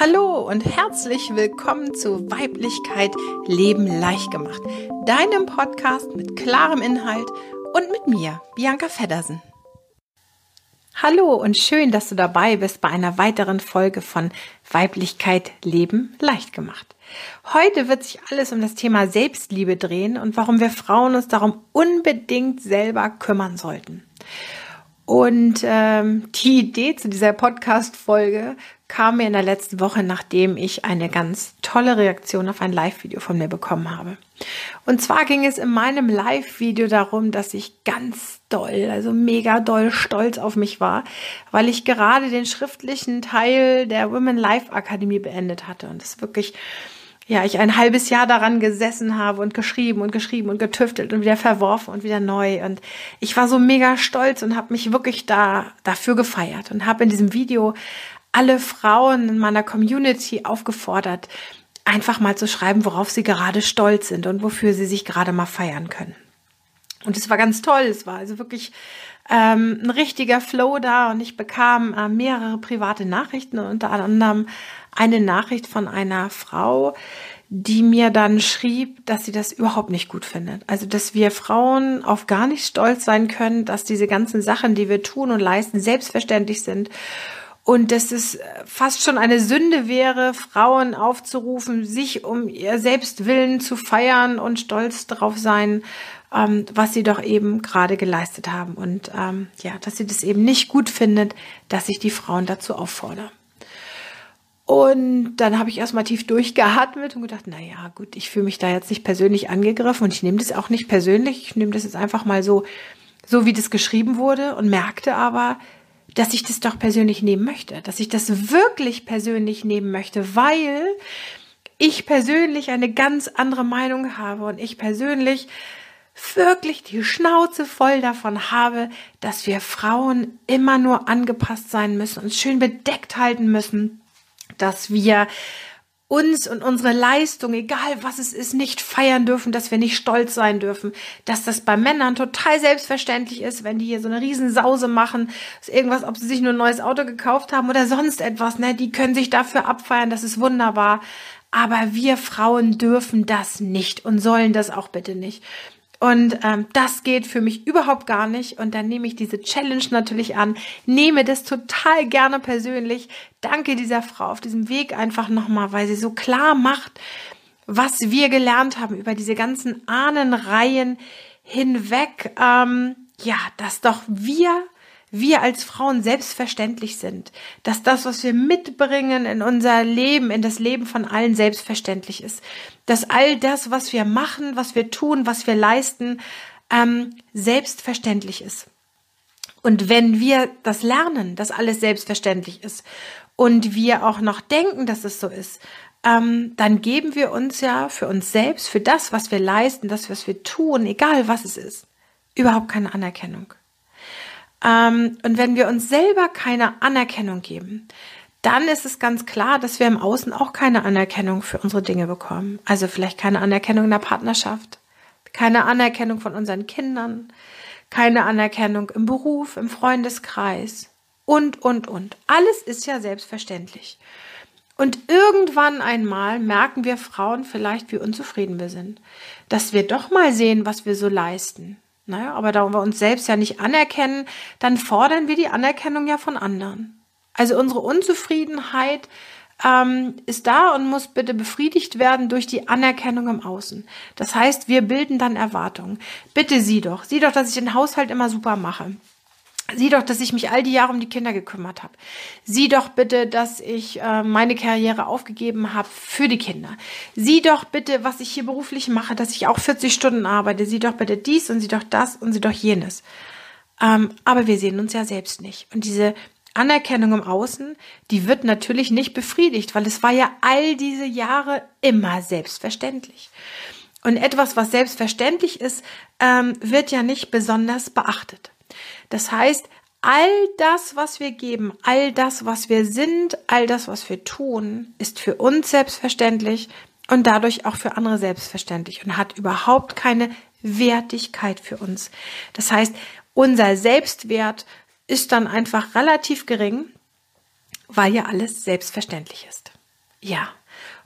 Hallo und herzlich willkommen zu Weiblichkeit Leben leicht gemacht, deinem Podcast mit klarem Inhalt und mit mir, Bianca Feddersen. Hallo und schön, dass du dabei bist bei einer weiteren Folge von Weiblichkeit Leben leicht gemacht. Heute wird sich alles um das Thema Selbstliebe drehen und warum wir Frauen uns darum unbedingt selber kümmern sollten. Und ähm, die Idee zu dieser Podcast-Folge kam mir in der letzten Woche, nachdem ich eine ganz tolle Reaktion auf ein Live-Video von mir bekommen habe. Und zwar ging es in meinem Live-Video darum, dass ich ganz doll, also mega doll stolz auf mich war, weil ich gerade den schriftlichen Teil der Women Life Akademie beendet hatte und es wirklich ja, ich ein halbes Jahr daran gesessen habe und geschrieben und geschrieben und getüftelt und wieder verworfen und wieder neu. Und ich war so mega stolz und habe mich wirklich da dafür gefeiert und habe in diesem Video alle Frauen in meiner Community aufgefordert, einfach mal zu schreiben, worauf sie gerade stolz sind und wofür sie sich gerade mal feiern können. Und es war ganz toll. Es war also wirklich ähm, ein richtiger Flow da und ich bekam äh, mehrere private Nachrichten und unter anderem eine Nachricht von einer Frau, die mir dann schrieb, dass sie das überhaupt nicht gut findet. Also, dass wir Frauen auf gar nicht stolz sein können, dass diese ganzen Sachen, die wir tun und leisten, selbstverständlich sind. Und dass es fast schon eine Sünde wäre, Frauen aufzurufen, sich um ihr Selbstwillen zu feiern und stolz darauf sein, ähm, was sie doch eben gerade geleistet haben. Und ähm, ja, dass sie das eben nicht gut findet, dass ich die Frauen dazu auffordere. Und dann habe ich erstmal tief durchgeatmet und gedacht, na ja, gut, ich fühle mich da jetzt nicht persönlich angegriffen und ich nehme das auch nicht persönlich. Ich nehme das jetzt einfach mal so, so wie das geschrieben wurde und merkte aber, dass ich das doch persönlich nehmen möchte, dass ich das wirklich persönlich nehmen möchte, weil ich persönlich eine ganz andere Meinung habe und ich persönlich wirklich die Schnauze voll davon habe, dass wir Frauen immer nur angepasst sein müssen, uns schön bedeckt halten müssen, dass wir uns und unsere Leistung, egal was es ist, nicht feiern dürfen, dass wir nicht stolz sein dürfen, dass das bei Männern total selbstverständlich ist, wenn die hier so eine Riesensause machen, irgendwas, ob sie sich nur ein neues Auto gekauft haben oder sonst etwas, ne, die können sich dafür abfeiern, das ist wunderbar. Aber wir Frauen dürfen das nicht und sollen das auch bitte nicht. Und ähm, das geht für mich überhaupt gar nicht. Und dann nehme ich diese Challenge natürlich an, nehme das total gerne persönlich. Danke dieser Frau auf diesem Weg einfach nochmal, weil sie so klar macht, was wir gelernt haben über diese ganzen Ahnenreihen hinweg. Ähm, ja, dass doch wir wir als Frauen selbstverständlich sind, dass das, was wir mitbringen in unser Leben, in das Leben von allen selbstverständlich ist, dass all das, was wir machen, was wir tun, was wir leisten, ähm, selbstverständlich ist. Und wenn wir das lernen, dass alles selbstverständlich ist und wir auch noch denken, dass es so ist, ähm, dann geben wir uns ja für uns selbst, für das, was wir leisten, das, was wir tun, egal was es ist, überhaupt keine Anerkennung. Ähm, und wenn wir uns selber keine Anerkennung geben, dann ist es ganz klar, dass wir im Außen auch keine Anerkennung für unsere Dinge bekommen. Also vielleicht keine Anerkennung in der Partnerschaft, keine Anerkennung von unseren Kindern, keine Anerkennung im Beruf, im Freundeskreis und, und, und. Alles ist ja selbstverständlich. Und irgendwann einmal merken wir Frauen vielleicht, wie unzufrieden wir sind, dass wir doch mal sehen, was wir so leisten, naja, aber da wir uns selbst ja nicht anerkennen, dann fordern wir die Anerkennung ja von anderen. Also unsere Unzufriedenheit ähm, ist da und muss bitte befriedigt werden durch die Anerkennung im Außen. Das heißt, wir bilden dann Erwartungen. Bitte sieh doch, sieh doch, dass ich den Haushalt immer super mache. Sieh doch, dass ich mich all die Jahre um die Kinder gekümmert habe. Sieh doch bitte, dass ich äh, meine Karriere aufgegeben habe für die Kinder. Sieh doch bitte, was ich hier beruflich mache, dass ich auch 40 Stunden arbeite. Sieh doch bitte dies und sieh doch das und sieh doch jenes. Ähm, aber wir sehen uns ja selbst nicht. Und diese Anerkennung im Außen, die wird natürlich nicht befriedigt, weil es war ja all diese Jahre immer selbstverständlich. Und etwas, was selbstverständlich ist, ähm, wird ja nicht besonders beachtet. Das heißt, all das, was wir geben, all das, was wir sind, all das, was wir tun, ist für uns selbstverständlich und dadurch auch für andere selbstverständlich und hat überhaupt keine Wertigkeit für uns. Das heißt, unser Selbstwert ist dann einfach relativ gering, weil ja alles selbstverständlich ist. Ja.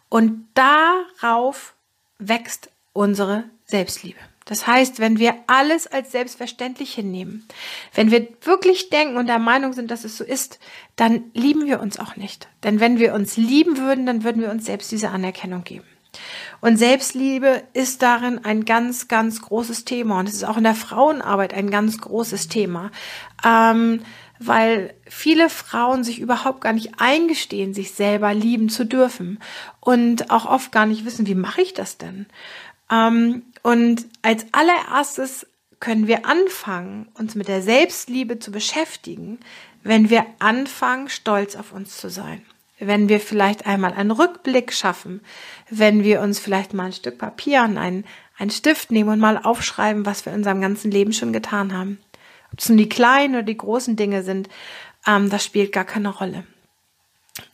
Und darauf wächst unsere Selbstliebe. Das heißt, wenn wir alles als selbstverständlich hinnehmen, wenn wir wirklich denken und der Meinung sind, dass es so ist, dann lieben wir uns auch nicht. Denn wenn wir uns lieben würden, dann würden wir uns selbst diese Anerkennung geben. Und Selbstliebe ist darin ein ganz, ganz großes Thema. Und es ist auch in der Frauenarbeit ein ganz großes Thema. Ähm, weil viele Frauen sich überhaupt gar nicht eingestehen, sich selber lieben zu dürfen und auch oft gar nicht wissen, wie mache ich das denn? Ähm, und als allererstes können wir anfangen, uns mit der Selbstliebe zu beschäftigen, wenn wir anfangen, stolz auf uns zu sein. Wenn wir vielleicht einmal einen Rückblick schaffen, wenn wir uns vielleicht mal ein Stück Papier und einen, einen Stift nehmen und mal aufschreiben, was wir in unserem ganzen Leben schon getan haben. Ob es nun die kleinen oder die großen Dinge sind, ähm, das spielt gar keine Rolle.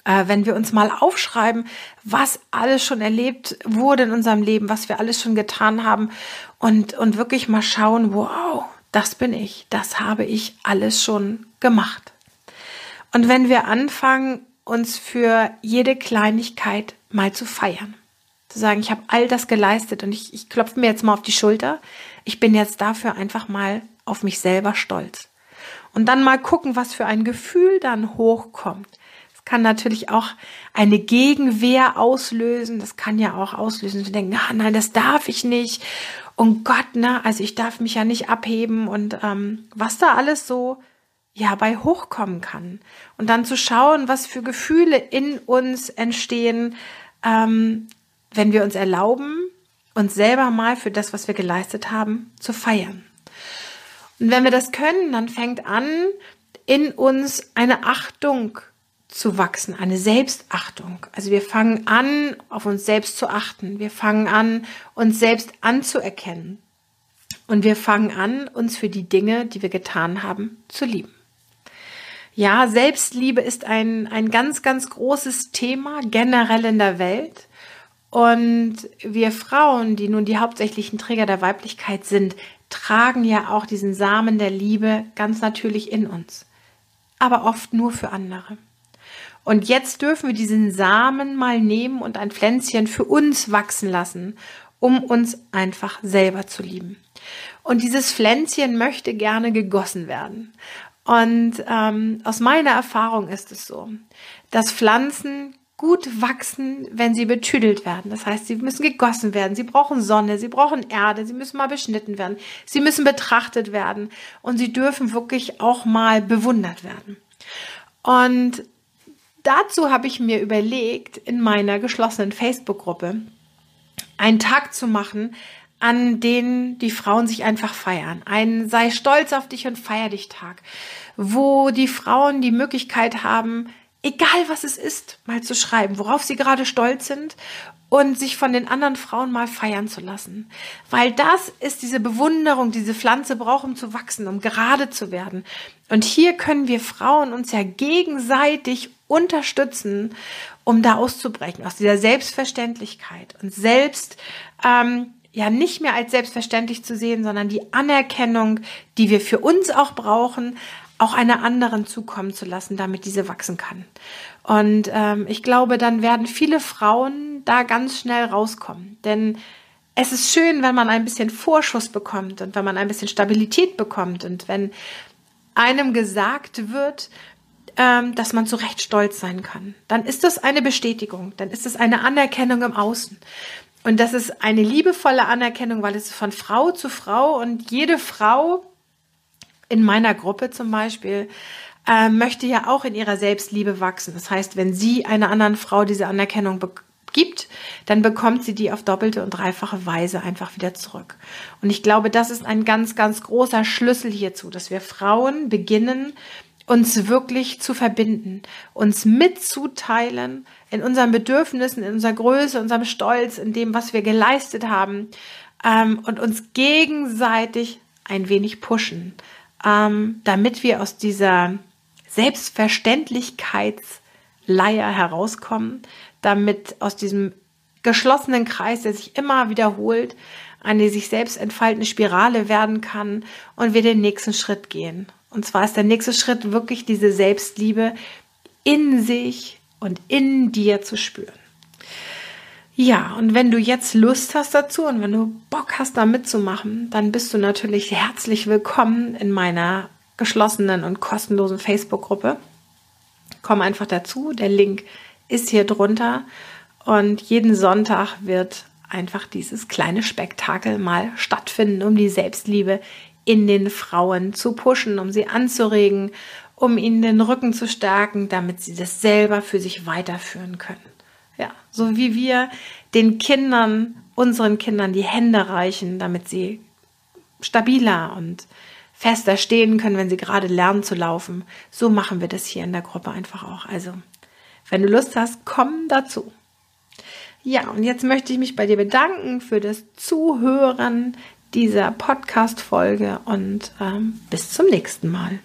Äh, wenn wir uns mal aufschreiben, was alles schon erlebt wurde in unserem Leben, was wir alles schon getan haben und, und wirklich mal schauen, wow, das bin ich, das habe ich alles schon gemacht. Und wenn wir anfangen, uns für jede Kleinigkeit mal zu feiern, zu sagen, ich habe all das geleistet und ich, ich klopfe mir jetzt mal auf die Schulter, ich bin jetzt dafür einfach mal auf mich selber stolz. Und dann mal gucken, was für ein Gefühl dann hochkommt. Kann natürlich auch eine Gegenwehr auslösen. Das kann ja auch auslösen, zu denken, ah, nein, das darf ich nicht. Und Gott, ne, also ich darf mich ja nicht abheben und ähm, was da alles so ja bei hochkommen kann. Und dann zu schauen, was für Gefühle in uns entstehen, ähm, wenn wir uns erlauben, uns selber mal für das, was wir geleistet haben, zu feiern. Und wenn wir das können, dann fängt an, in uns eine Achtung zu wachsen, eine Selbstachtung. Also wir fangen an, auf uns selbst zu achten. Wir fangen an, uns selbst anzuerkennen. Und wir fangen an, uns für die Dinge, die wir getan haben, zu lieben. Ja, Selbstliebe ist ein, ein ganz, ganz großes Thema generell in der Welt. Und wir Frauen, die nun die hauptsächlichen Träger der Weiblichkeit sind, tragen ja auch diesen Samen der Liebe ganz natürlich in uns, aber oft nur für andere. Und jetzt dürfen wir diesen Samen mal nehmen und ein Pflänzchen für uns wachsen lassen, um uns einfach selber zu lieben. Und dieses Pflänzchen möchte gerne gegossen werden. Und ähm, aus meiner Erfahrung ist es so, dass Pflanzen gut wachsen, wenn sie betüdelt werden. Das heißt, sie müssen gegossen werden, sie brauchen Sonne, sie brauchen Erde, sie müssen mal beschnitten werden, sie müssen betrachtet werden und sie dürfen wirklich auch mal bewundert werden. Und dazu habe ich mir überlegt, in meiner geschlossenen Facebook-Gruppe einen Tag zu machen, an den die Frauen sich einfach feiern. Ein sei stolz auf dich und feier dich Tag, wo die Frauen die Möglichkeit haben, egal was es ist, mal zu schreiben, worauf sie gerade stolz sind und sich von den anderen Frauen mal feiern zu lassen. Weil das ist diese Bewunderung, diese Pflanze braucht, um zu wachsen, um gerade zu werden. Und hier können wir Frauen uns ja gegenseitig unterstützen, um da auszubrechen, aus dieser Selbstverständlichkeit und selbst ähm, ja nicht mehr als selbstverständlich zu sehen, sondern die Anerkennung, die wir für uns auch brauchen, auch einer anderen zukommen zu lassen, damit diese wachsen kann. Und ähm, ich glaube, dann werden viele Frauen da ganz schnell rauskommen. Denn es ist schön, wenn man ein bisschen Vorschuss bekommt und wenn man ein bisschen Stabilität bekommt und wenn einem gesagt wird, ähm, dass man zu Recht stolz sein kann. Dann ist das eine Bestätigung, dann ist es eine Anerkennung im Außen. Und das ist eine liebevolle Anerkennung, weil es von Frau zu Frau und jede Frau in meiner Gruppe zum Beispiel, äh, möchte ja auch in ihrer Selbstliebe wachsen. Das heißt, wenn sie einer anderen Frau diese Anerkennung gibt, dann bekommt sie die auf doppelte und dreifache Weise einfach wieder zurück. Und ich glaube, das ist ein ganz, ganz großer Schlüssel hierzu, dass wir Frauen beginnen, uns wirklich zu verbinden, uns mitzuteilen in unseren Bedürfnissen, in unserer Größe, unserem Stolz, in dem, was wir geleistet haben ähm, und uns gegenseitig ein wenig pushen ähm, damit wir aus dieser Selbstverständlichkeitsleier herauskommen, damit aus diesem geschlossenen Kreis, der sich immer wiederholt, eine sich selbst entfaltende Spirale werden kann und wir den nächsten Schritt gehen. Und zwar ist der nächste Schritt wirklich diese Selbstliebe in sich und in dir zu spüren. Ja, und wenn du jetzt Lust hast dazu und wenn du Bock hast, da mitzumachen, dann bist du natürlich herzlich willkommen in meiner geschlossenen und kostenlosen Facebook-Gruppe. Komm einfach dazu. Der Link ist hier drunter. Und jeden Sonntag wird einfach dieses kleine Spektakel mal stattfinden, um die Selbstliebe in den Frauen zu pushen, um sie anzuregen, um ihnen den Rücken zu stärken, damit sie das selber für sich weiterführen können. Ja, so wie wir den Kindern, unseren Kindern die Hände reichen, damit sie stabiler und fester stehen können, wenn sie gerade lernen zu laufen. So machen wir das hier in der Gruppe einfach auch. Also, wenn du Lust hast, komm dazu. Ja, und jetzt möchte ich mich bei dir bedanken für das Zuhören dieser Podcast-Folge und ähm, bis zum nächsten Mal.